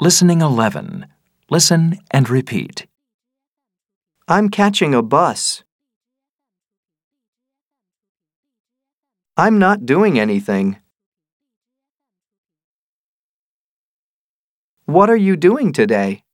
Listening 11. Listen and repeat. I'm catching a bus. I'm not doing anything. What are you doing today?